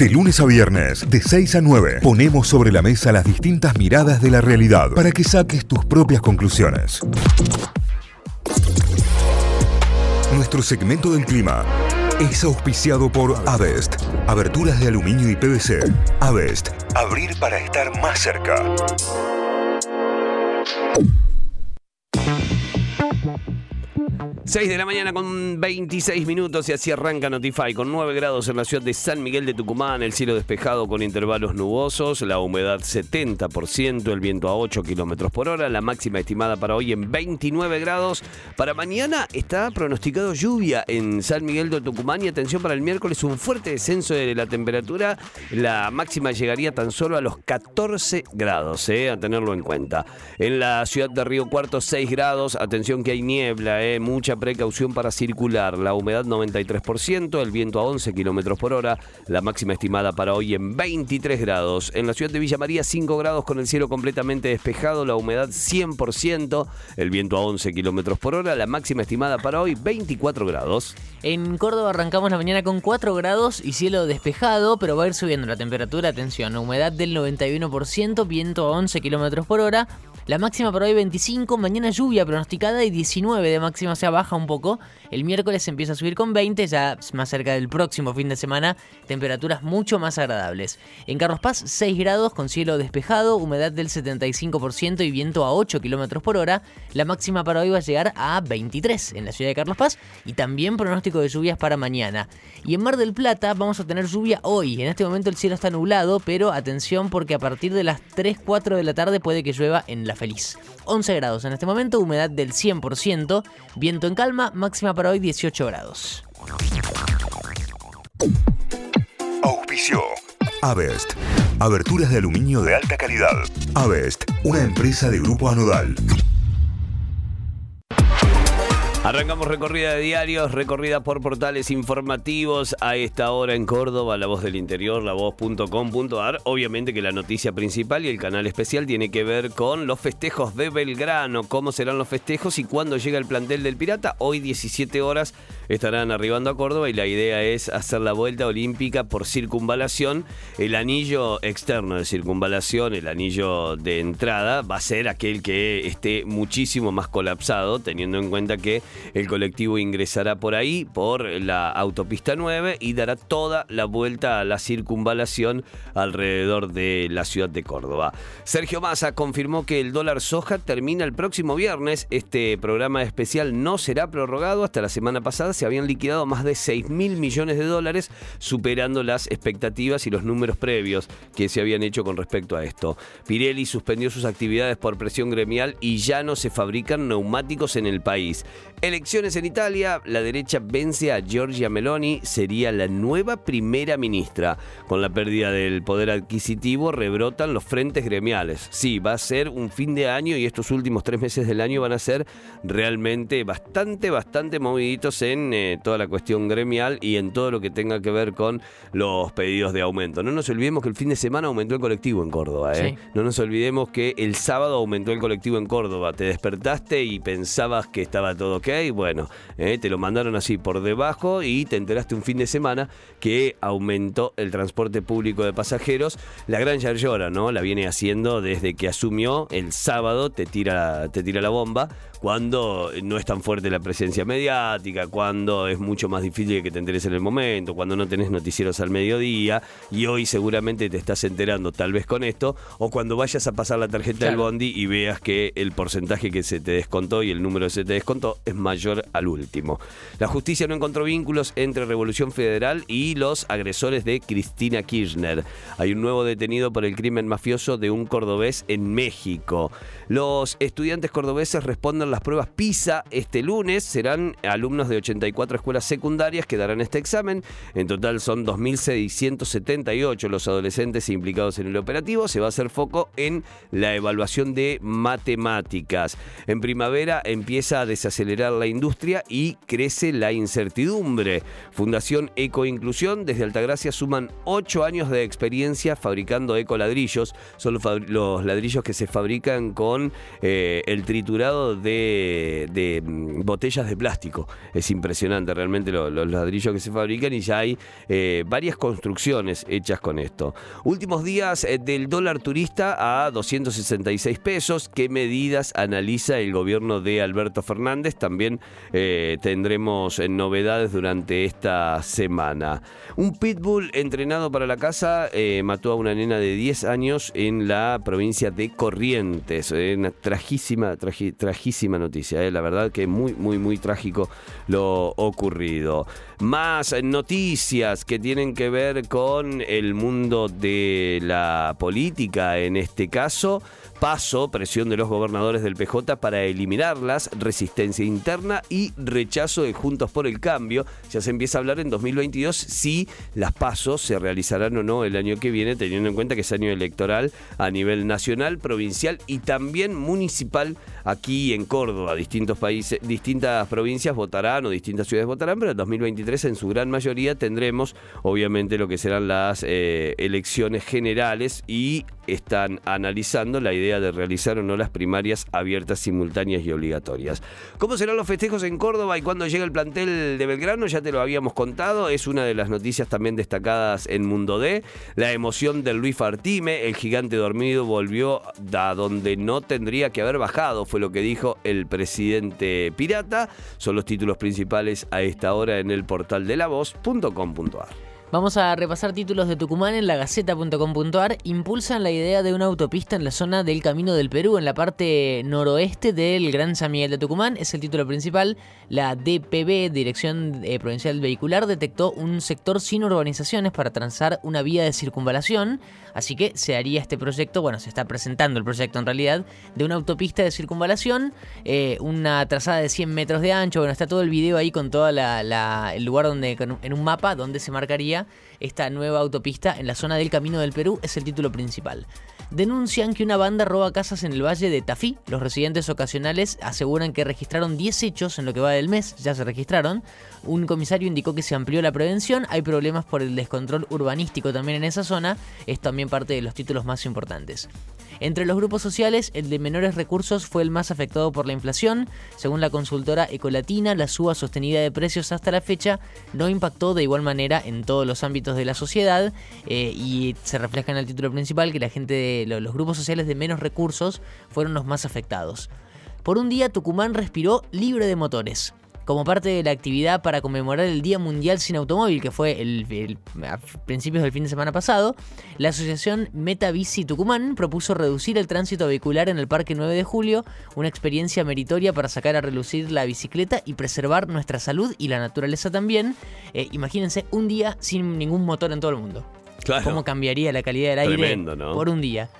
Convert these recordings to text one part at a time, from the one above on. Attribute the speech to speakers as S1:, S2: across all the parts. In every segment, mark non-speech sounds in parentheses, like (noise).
S1: De lunes a viernes, de 6 a 9, ponemos sobre la mesa las distintas miradas de la realidad para que saques tus propias conclusiones. Nuestro segmento del clima es auspiciado por Avest. Aberturas de aluminio y PVC. Avest. Abrir para estar más cerca.
S2: 6 de la mañana con 26 minutos y así arranca Notify con 9 grados en la ciudad de San Miguel de Tucumán, el cielo despejado con intervalos nubosos, la humedad 70%, el viento a 8 kilómetros por hora, la máxima estimada para hoy en 29 grados. Para mañana está pronosticado lluvia en San Miguel de Tucumán y atención para el miércoles un fuerte descenso de la temperatura, la máxima llegaría tan solo a los 14 grados, eh, a tenerlo en cuenta. En la ciudad de Río Cuarto 6 grados, atención que hay niebla, eh, mucha precaución para circular. La humedad 93%, el viento a 11 kilómetros por hora. La máxima estimada para hoy en 23 grados. En la ciudad de Villa María 5 grados con el cielo completamente despejado. La humedad 100%, el viento a 11 kilómetros por hora. La máxima estimada para hoy 24 grados.
S3: En Córdoba arrancamos la mañana con 4 grados y cielo despejado, pero va a ir subiendo la temperatura. Atención, humedad del 91%, viento a 11 kilómetros por hora. La máxima para hoy 25, mañana lluvia pronosticada y 19 de máxima, se baja un poco. El miércoles empieza a subir con 20, ya más cerca del próximo fin de semana, temperaturas mucho más agradables. En Carlos Paz 6 grados con cielo despejado, humedad del 75% y viento a 8 kilómetros por hora. La máxima para hoy va a llegar a 23 en la ciudad de Carlos Paz y también pronóstico de lluvias para mañana. Y en Mar del Plata vamos a tener lluvia hoy. En este momento el cielo está nublado, pero atención porque a partir de las 3-4 de la tarde puede que llueva en la feliz. 11 grados en este momento, humedad del 100%, viento en calma, máxima para hoy 18 grados.
S1: Auspicio. Avest. Aberturas de aluminio de alta calidad. Avest, una empresa de grupo anodal.
S2: Arrancamos recorrida de diarios, recorrida por portales informativos a esta hora en Córdoba, La Voz del Interior, lavoz.com.ar. Obviamente que la noticia principal y el canal especial tiene que ver con los festejos de Belgrano, cómo serán los festejos y cuándo llega el plantel del Pirata. Hoy 17 horas estarán arribando a Córdoba y la idea es hacer la vuelta olímpica por circunvalación. El anillo externo de circunvalación, el anillo de entrada, va a ser aquel que esté muchísimo más colapsado, teniendo en cuenta que el colectivo ingresará por ahí, por la autopista 9, y dará toda la vuelta a la circunvalación alrededor de la ciudad de Córdoba. Sergio Massa confirmó que el dólar soja termina el próximo viernes. Este programa especial no será prorrogado. Hasta la semana pasada se habían liquidado más de 6 mil millones de dólares, superando las expectativas y los números previos que se habían hecho con respecto a esto. Pirelli suspendió sus actividades por presión gremial y ya no se fabrican neumáticos en el país. Elecciones en Italia, la derecha vence a Giorgia Meloni, sería la nueva primera ministra. Con la pérdida del poder adquisitivo rebrotan los frentes gremiales. Sí, va a ser un fin de año y estos últimos tres meses del año van a ser realmente bastante, bastante moviditos en eh, toda la cuestión gremial y en todo lo que tenga que ver con los pedidos de aumento. No nos olvidemos que el fin de semana aumentó el colectivo en Córdoba. ¿eh? No nos olvidemos que el sábado aumentó el colectivo en Córdoba. Te despertaste y pensabas que estaba todo ok bueno, eh, te lo mandaron así por debajo y te enteraste un fin de semana que aumentó el transporte público de pasajeros. La gran Yarlora, ¿no? La viene haciendo desde que asumió el sábado, te tira, te tira la bomba cuando no es tan fuerte la presencia mediática, cuando es mucho más difícil que te enteres en el momento, cuando no tenés noticieros al mediodía y hoy seguramente te estás enterando tal vez con esto, o cuando vayas a pasar la tarjeta del bondi y veas que el porcentaje que se te descontó y el número que se te descontó es mayor al último. La justicia no encontró vínculos entre Revolución Federal y los agresores de Cristina Kirchner. Hay un nuevo detenido por el crimen mafioso de un cordobés en México. Los estudiantes cordobeses responden las pruebas PISA este lunes. Serán alumnos de 84 escuelas secundarias que darán este examen. En total son 2.678 los adolescentes implicados en el operativo. Se va a hacer foco en la evaluación de matemáticas. En primavera empieza a desacelerar la industria y crece la incertidumbre. Fundación Ecoinclusión desde Altagracia suman 8 años de experiencia fabricando ecoladrillos. Son los, los ladrillos que se fabrican con eh, el triturado de de, mm, botellas de plástico. Es impresionante realmente lo- los ladrillos que se fabrican y ya hay eh, varias construcciones hechas con esto. Últimos días eh, del dólar turista a 266 pesos. ¿Qué medidas analiza el gobierno de Alberto Fernández? También eh, tendremos novedades durante esta semana. Un pitbull entrenado para la casa mató a una nena de 10 años en la provincia de Corrientes. Una trajísima, tragi- trajísima noticia. eh. La verdad que muy, muy, muy trágico lo ocurrido. Más noticias que tienen que ver con el mundo de la política en este caso. Paso, presión de los gobernadores del PJ para eliminarlas, resistencia interna y rechazo de Juntos por el Cambio. Ya se empieza a hablar en 2022 si las pasos se realizarán o no el año que viene, teniendo en cuenta que es año electoral a nivel nacional, provincial y también municipal aquí en Córdoba. Distintos países, distintas provincias votarán o distintas ciudades votarán, pero en 2023 en su gran mayoría tendremos obviamente lo que serán las eh, elecciones generales y están analizando la idea de realizar o no las primarias abiertas, simultáneas y obligatorias. ¿Cómo serán los festejos en Córdoba y cuándo llega el plantel de Belgrano? Ya te lo habíamos contado, es una de las noticias también destacadas en Mundo D. La emoción del Luis Fartime, el gigante dormido volvió a donde no tendría que haber bajado, fue lo que dijo el presidente pirata. Son los títulos principales a esta hora en el portal de la voz.com.ar.
S3: Vamos a repasar títulos de Tucumán en la Gaceta.com.ar. Impulsan la idea de una autopista en la zona del Camino del Perú, en la parte noroeste del Gran San Miguel de Tucumán. Es el título principal. La DPB, Dirección eh, Provincial Vehicular, detectó un sector sin urbanizaciones para transar una vía de circunvalación. Así que se haría este proyecto, bueno, se está presentando el proyecto en realidad, de una autopista de circunvalación, eh, una trazada de 100 metros de ancho. Bueno, está todo el video ahí con todo el lugar donde, en un mapa donde se marcaría Colombia esta nueva autopista en la zona del Camino del Perú, es el título principal. Denuncian que una banda roba casas en el valle de Tafí. Los residentes ocasionales aseguran que registraron 10 hechos en lo que va del mes, ya se registraron. Un comisario indicó que se amplió la prevención, hay problemas por el descontrol urbanístico también en esa zona, es también parte de los títulos más importantes. Entre los grupos sociales, el de menores recursos fue el más afectado por la inflación. Según la consultora Ecolatina, la suba sostenida de precios hasta la fecha no impactó de igual manera en todos los ámbitos de la sociedad eh, y se refleja en el título principal que la gente de lo- los grupos sociales de menos recursos fueron los más afectados. Por un día, Tucumán respiró libre de motores. Como parte de la actividad para conmemorar el Día Mundial sin Automóvil, que fue el, el- a principios del fin de semana pasado, la asociación Meta Bici Tucumán propuso reducir el tránsito vehicular en el Parque 9 de Julio, una experiencia meritoria para sacar a relucir la bicicleta y preservar nuestra salud y la naturaleza también. Eh, imagínense un día sin ningún motor en todo el mundo.
S2: Claro.
S3: ¿Cómo cambiaría la calidad del aire
S2: Tremendo, ¿no?
S3: por un día?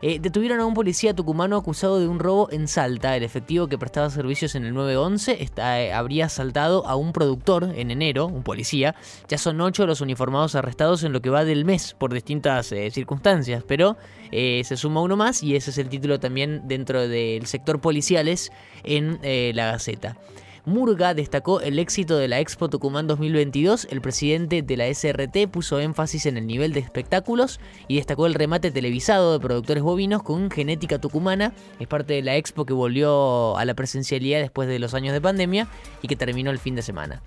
S3: Eh, detuvieron a un policía tucumano acusado de un robo en Salta. El efectivo que prestaba servicios en el 911 está, eh, habría asaltado a un productor en enero, un policía. Ya son ocho los uniformados arrestados en lo que va del mes por distintas eh, circunstancias, pero se suma uno más y ese es el título también dentro del sector policiales en la Gaceta. Murga destacó el éxito de la Expo Tucumán 2022. El presidente de la SRT puso énfasis en el nivel de espectáculos y destacó el remate televisado de productores bovinos con genética tucumana. Es parte de la Expo que volvió a la presencialidad después de los años de pandemia y que terminó el fin de semana.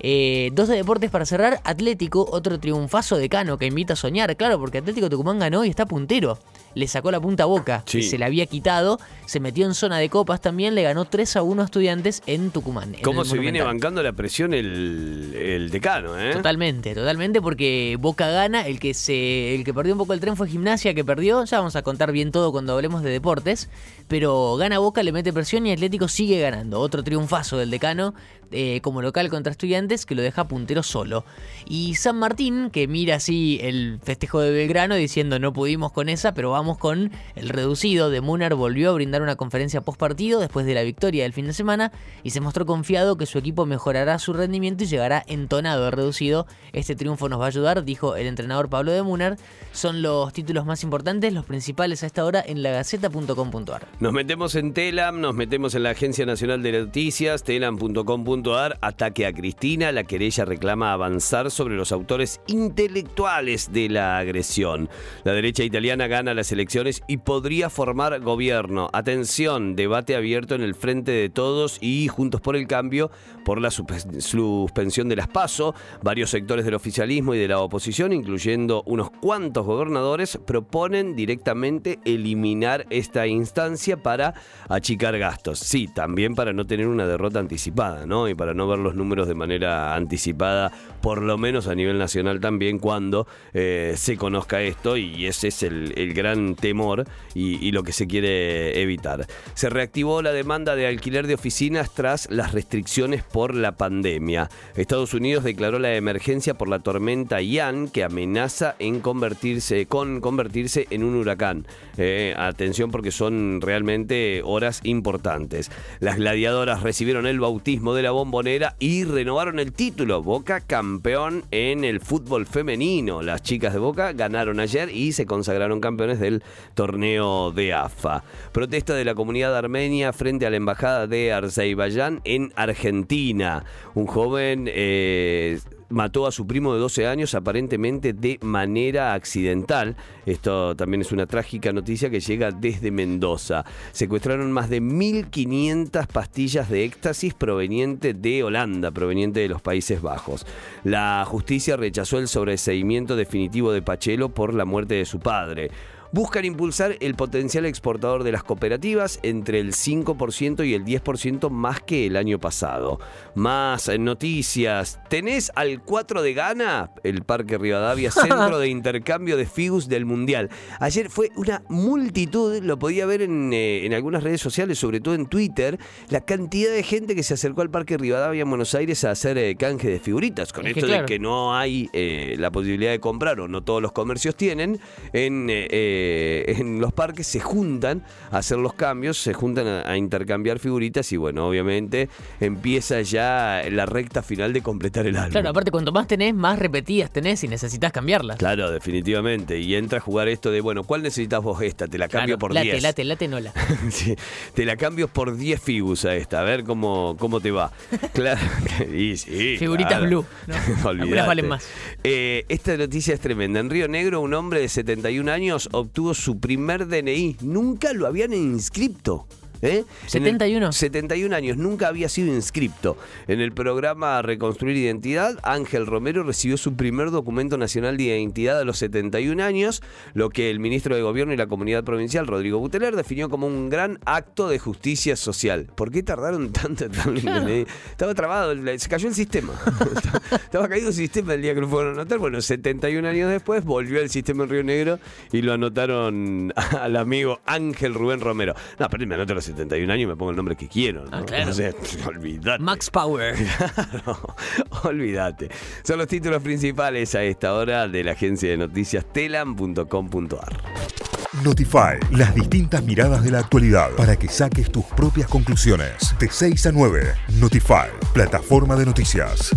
S3: Eh, dos de deportes para cerrar. Atlético, otro triunfazo de Cano que invita a soñar. Claro, porque Atlético Tucumán ganó y está puntero. Le sacó la punta a boca,
S2: Sí.
S3: que se le había quitado. Se metió en zona de copas también. Le ganó 3 a 1 a estudiantes en Tucumán. en
S2: ¿Cómo se viene bancando la presión el, el decano, eh?
S3: Totalmente, totalmente, porque Boca gana, el que se, el que perdió un poco el tren fue Gimnasia, que perdió, ya vamos a contar bien todo cuando hablemos de deportes, pero gana Boca, le mete presión y Atlético sigue ganando, otro triunfazo del decano eh, como local contra estudiantes que lo deja puntero solo. Y San Martín, que mira así el festejo de Belgrano diciendo no pudimos con esa, pero vamos con el reducido de Munar, volvió a brindar una conferencia post partido después de la victoria del fin de semana y se mostró confiado que su equipo mejorará su rendimiento y llegará entonado de reducido. Este triunfo nos va a ayudar, dijo el entrenador Pablo de Munar. Son los títulos más importantes, los principales a esta hora en lagaceta.com.ar.
S2: Nos metemos en Telam, nos metemos en la Agencia Nacional de Noticias, telam.com.ar, ataque a Cristina, la querella reclama avanzar sobre los autores intelectuales de la agresión. La derecha italiana gana las elecciones y podría formar gobierno. Atención, debate abierto en el frente de todos y Juntos por el Cambio por la suspensión de las PASO. Varios sectores del oficialismo y de la oposición, incluyendo unos cuantos gobernadores, proponen directamente eliminar esta instancia para achicar gastos. Sí, también para no tener una derrota anticipada, ¿no? Y para no ver los números de manera anticipada, por lo menos a nivel nacional también, cuando eh, se conozca esto, y ese es el, gran temor y, lo que se quiere evitar. Se reactivó la demanda de alquiler de oficinas tras las restricciones por la pandemia. Estados Unidos declaró la emergencia por la tormenta Ian, que amenaza en convertirse, con convertirse en un huracán. Eh, atención porque son realmente horas importantes. Las gladiadoras recibieron el bautismo de la bombonera y renovaron el título. Boca campeón en el fútbol femenino. Las chicas de Boca ganaron ayer y se consagraron campeones del torneo de AFA. Protesta de la comunidad armenia frente a la embajada de Azerbaiyán en Argentina. Un joven... Eh, mató a su primo de 12 años aparentemente de manera accidental. Esto también es una trágica noticia que llega desde Mendoza. Secuestraron más de 1.500 pastillas de éxtasis proveniente de Holanda, proveniente de los Países Bajos. La justicia rechazó el sobreseimiento definitivo de Pachelo por la muerte de su padre buscan impulsar el potencial exportador de las cooperativas entre el 5% y el 10% más que el año pasado. Más noticias. ¿Tenés al 4 de Gana? El Parque Rivadavia, (laughs) centro de intercambio de figus del Mundial. Ayer fue una multitud, lo podía ver en, eh, en, algunas redes sociales, sobre todo en Twitter, la cantidad de gente que se acercó al Parque Rivadavia en Buenos Aires a hacer eh, canje de figuritas. Con esto de que no hay eh, la posibilidad de comprar o no todos los comercios tienen, en eh, en los parques se juntan a hacer los cambios, se juntan a, intercambiar figuritas y bueno, obviamente empieza ya la recta final de completar el álbum.
S3: Claro, aparte cuanto más tenés, más repetidas tenés y necesitas cambiarlas.
S2: Claro, definitivamente. Y entra a jugar esto de, bueno, ¿cuál necesitas vos esta? Te la cambio por 10.
S3: Late, late, nola. (laughs)
S2: sí, te la cambio por 10 figus a esta, a ver cómo, cómo te va. (laughs) claro, (laughs) y sí,
S3: Figuritas blue. ¿no? valen más.
S2: Eh, esta noticia es tremenda. En Río Negro, un hombre de 71 años obtuvo su primer DNI. Nunca lo habían inscripto.
S3: ¿Eh? 71.
S2: 71 años, nunca había sido inscripto. En el programa Reconstruir Identidad, Ángel Romero recibió su primer documento nacional de identidad a los 71 años, lo que el ministro de Gobierno y la Comunidad Provincial, Rodrigo Buteler, definió como un gran acto de justicia social. ¿Por qué tardaron tanto Estaba trabado, se cayó el sistema. (laughs) Estaba caído el sistema el día que lo fueron a anotar. Bueno, 71 años después volvió el sistema en Río Negro y lo anotaron (laughs) al amigo Ángel Rubén Romero. No, pero me anoté los 71 años y me pongo el nombre que quiero. ¿no?
S3: Ah, claro. (laughs)
S2: olvídate.
S3: Max Power. (laughs)
S2: olvídate. Son los títulos principales a esta hora de la agencia de noticias telam.com.ar.
S1: Notify, las distintas miradas de la actualidad para que saques tus propias conclusiones. De 6 a 9, Notify, plataforma de noticias.